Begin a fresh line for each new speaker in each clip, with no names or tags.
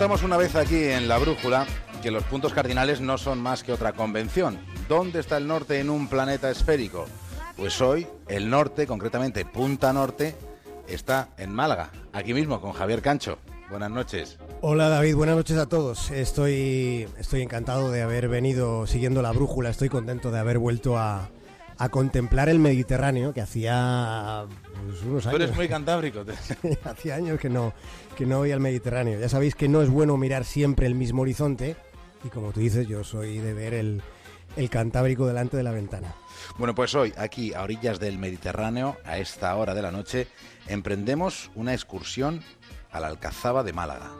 contamos una vez aquí en La Brújula que los puntos cardinales no son más que otra convención. ¿Dónde está el norte en un planeta esférico? Pues hoy el norte, concretamente Punta Norte, está en Málaga, aquí mismo con Javier Cancho. Buenas noches.
Hola David, buenas noches a todos. Estoy, estoy encantado de haber venido siguiendo la brújula, estoy contento de haber vuelto a, a contemplar el Mediterráneo, que hacía pues, unos años.
Tú eres muy cantábrico.
hacía años que no, que no voy al Mediterráneo. Ya sabéis que no es bueno mirar siempre el mismo horizonte, y como tú dices, yo soy de ver el, el Cantábrico delante de la ventana.
Bueno, pues hoy, aquí a orillas del Mediterráneo, a esta hora de la noche, emprendemos una excursión a la Alcazaba de Málaga.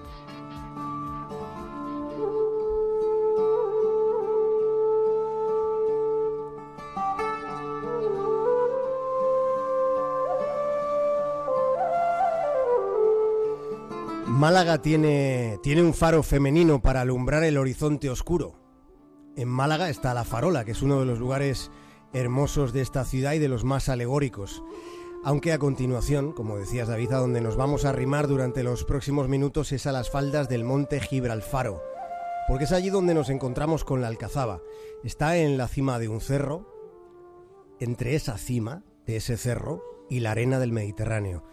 Málaga tiene, tiene un faro femenino para alumbrar el horizonte oscuro. En Málaga está la Farola, que es uno de los lugares hermosos de esta ciudad y de los más alegóricos. Aunque a continuación, como decías David, a donde nos vamos a arrimar durante los próximos minutos es a las faldas del monte Gibralfaro, porque es allí donde nos encontramos con la Alcazaba. Está en la cima de un cerro, entre esa cima de ese cerro y la arena del Mediterráneo.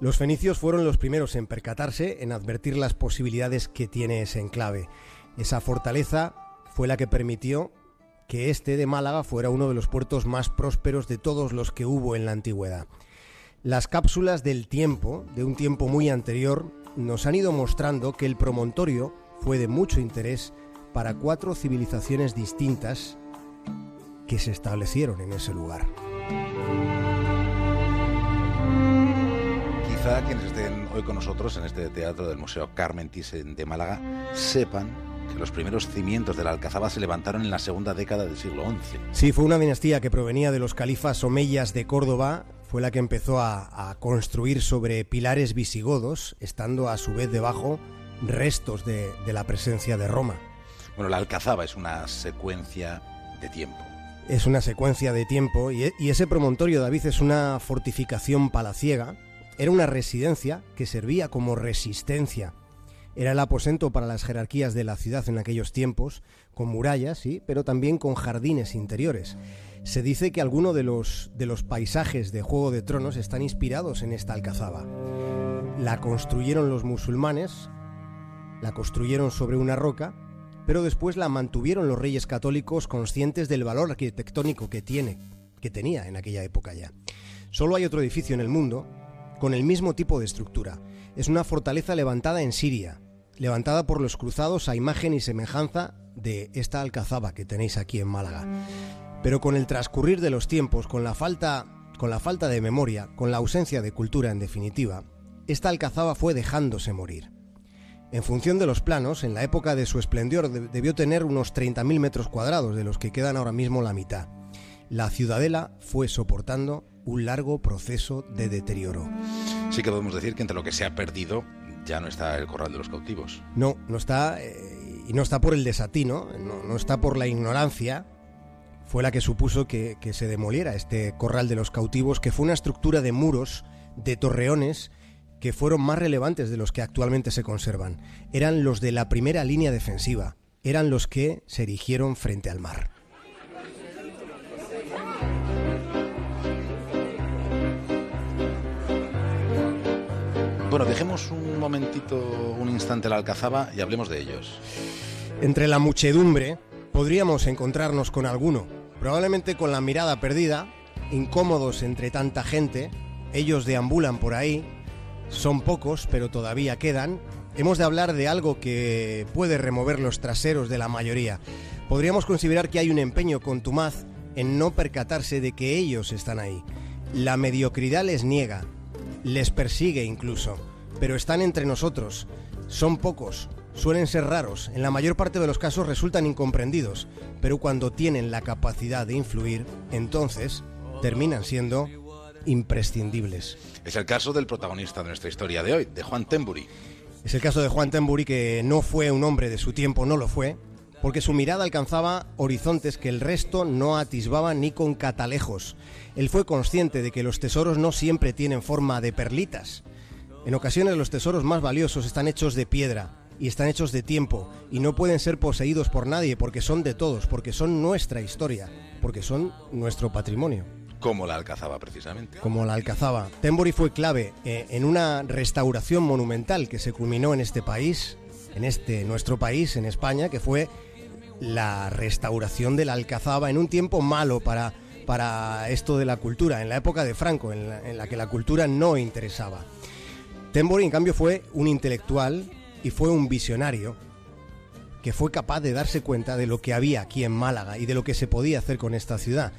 Los fenicios fueron los primeros en percatarse, en advertir las posibilidades que tiene ese enclave. Esa fortaleza fue la que permitió que este de Málaga fuera uno de los puertos más prósperos de todos los que hubo en la antigüedad. Las cápsulas del tiempo, de un tiempo muy anterior, nos han ido mostrando que el promontorio fue de mucho interés para cuatro civilizaciones distintas que se establecieron en ese lugar.
Quizá quienes estén hoy con nosotros en este teatro del Museo Carmen Thyssen de Málaga sepan que los primeros cimientos de la Alcazaba se levantaron en la segunda década del siglo XI.
Sí, fue una dinastía que provenía de los califas omeyas de Córdoba, fue la que empezó a, a construir sobre pilares visigodos, estando a su vez debajo restos de, de la presencia de Roma.
Bueno, la Alcazaba es una secuencia de tiempo.
Es una secuencia de tiempo y, y ese promontorio, David, es una fortificación palaciega era una residencia que servía como resistencia. Era el aposento para las jerarquías de la ciudad en aquellos tiempos, con murallas, sí, pero también con jardines interiores. Se dice que algunos de los, de los paisajes de Juego de Tronos están inspirados en esta alcazaba. La construyeron los musulmanes, la construyeron sobre una roca, pero después la mantuvieron los reyes católicos conscientes del valor arquitectónico que tiene, que tenía en aquella época ya. Solo hay otro edificio en el mundo con el mismo tipo de estructura. Es una fortaleza levantada en Siria, levantada por los cruzados a imagen y semejanza de esta alcazaba que tenéis aquí en Málaga. Pero con el transcurrir de los tiempos, con la falta, con la falta de memoria, con la ausencia de cultura en definitiva, esta alcazaba fue dejándose morir. En función de los planos, en la época de su esplendor debió tener unos 30.000 metros cuadrados, de los que quedan ahora mismo la mitad. La ciudadela fue soportando un largo proceso de deterioro.
Sí que podemos decir que entre lo que se ha perdido ya no está el corral de los cautivos.
No, no está, eh, y no está por el desatino, no, no, está por la ignorancia, fue la que supuso que, que se demoliera este corral de los cautivos, que fue una estructura de muros, de torreones, que fueron más relevantes de los que actualmente se conservan. Eran los de la primera línea defensiva, eran los que se erigieron frente al mar.
Bueno, dejemos un momentito, un instante la alcazaba y hablemos de ellos.
Entre la muchedumbre podríamos encontrarnos con alguno, probablemente con la mirada perdida, incómodos entre tanta gente, ellos deambulan por ahí, son pocos, pero todavía quedan. Hemos de hablar de algo que puede remover los traseros de la mayoría. Podríamos considerar que hay un empeño contumaz en no percatarse de que ellos están ahí. La mediocridad les niega, les persigue incluso, pero están entre nosotros. Son pocos, suelen ser raros, en la mayor parte de los casos resultan incomprendidos, pero cuando tienen la capacidad de influir, entonces terminan siendo imprescindibles.
Es el caso del protagonista de nuestra historia de hoy, de Juan Tembury.
Es el caso de Juan Tembury que no fue un hombre de su tiempo, no lo fue, porque su mirada alcanzaba horizontes que el resto no atisbaba ni con catalejos. Él fue consciente de que los tesoros no siempre tienen forma de perlitas. En ocasiones los tesoros más valiosos están hechos de piedra, y están hechos de tiempo y no pueden ser poseídos por nadie porque son de todos, porque son nuestra historia, porque son nuestro patrimonio.
Como la Alcazaba, precisamente.
Como la Alcazaba. Tembori fue clave eh, en una restauración monumental que se culminó en este país, en este nuestro país, en España, que fue la restauración de la Alcazaba en un tiempo malo para, para esto de la cultura, en la época de Franco, en la, en la que la cultura no interesaba. Tembori, en cambio, fue un intelectual y fue un visionario que fue capaz de darse cuenta de lo que había aquí en Málaga y de lo que se podía hacer con esta ciudad.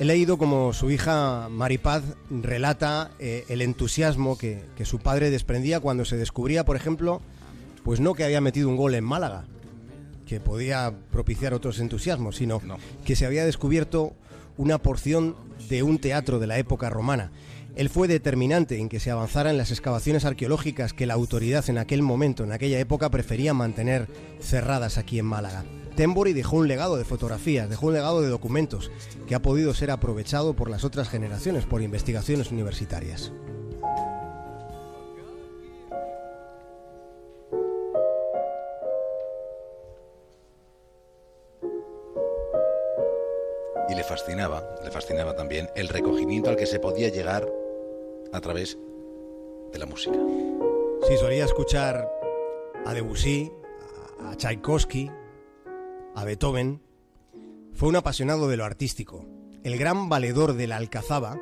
He leído como su hija Maripaz relata eh, el entusiasmo que, que su padre desprendía cuando se descubría, por ejemplo, pues no que había metido un gol en Málaga, que podía propiciar otros entusiasmos, sino
No.
que se había descubierto una porción de un teatro de la época romana. Él fue determinante en que se avanzaran las excavaciones arqueológicas que la autoridad en aquel momento, en aquella época, prefería mantener cerradas aquí en Málaga. Tembori dejó un legado de fotografías, dejó un legado de documentos que ha podido ser aprovechado por las otras generaciones, por investigaciones universitarias.
Y le fascinaba, le fascinaba también el recogimiento al que se podía llegar a través de la música.
Sí, solía escuchar a Debussy, a Tchaikovsky, a Beethoven. Fue un apasionado de lo artístico. El gran valedor de la Alcazaba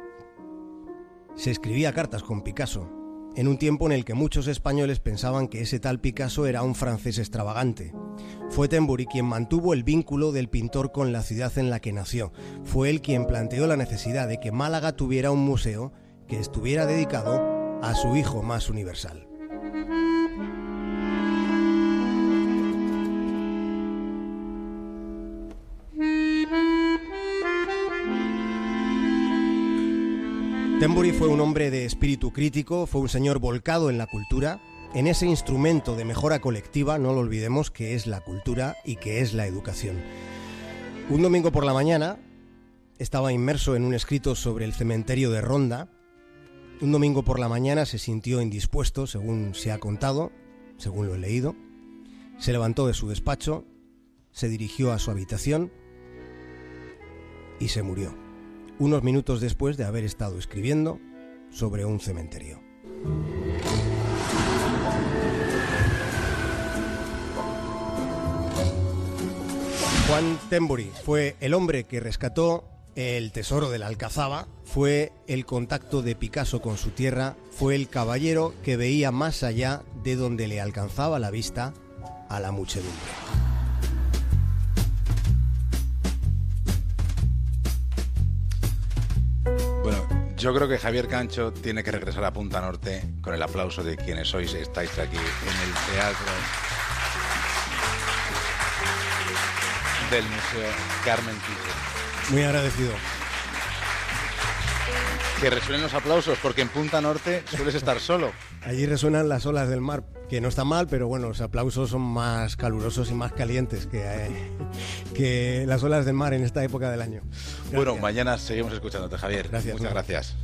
se escribía cartas con Picasso, en un tiempo en el que muchos españoles pensaban que ese tal Picasso era un francés extravagante. Fue Temburi quien mantuvo el vínculo del pintor con la ciudad en la que nació. Fue él quien planteó la necesidad de que Málaga tuviera un museo que estuviera dedicado a su hijo más universal. Temburi fue un hombre de espíritu crítico, fue un señor volcado en la cultura, en ese instrumento de mejora colectiva, no lo olvidemos, que es la cultura y que es la educación. Un domingo por la mañana estaba inmerso en un escrito sobre el cementerio de Ronda. Un domingo por la mañana se sintió indispuesto, según se ha contado, según lo he leído. Se levantó de su despacho, se dirigió a su habitación y se murió unos minutos después de haber estado escribiendo sobre un cementerio. Juan Temburi fue el hombre que rescató el tesoro de la Alcazaba, fue el contacto de Picasso con su tierra, fue el caballero que veía más allá de donde le alcanzaba la vista a la muchedumbre.
Bueno, yo creo que Javier Cancho tiene que regresar a Punta Norte con el aplauso de quienes sois estáis aquí en el teatro del Museo Carmen Thyssen.
Muy agradecido.
Que resuenen los aplausos, porque en Punta Norte sueles estar solo.
Allí resuenan las olas del mar, que no está mal, pero bueno, los aplausos son más calurosos y más calientes que, eh, que las olas del mar en esta época del año.
Bueno, mañana seguimos escuchándote, Javier.
Gracias,
Muchas gracias.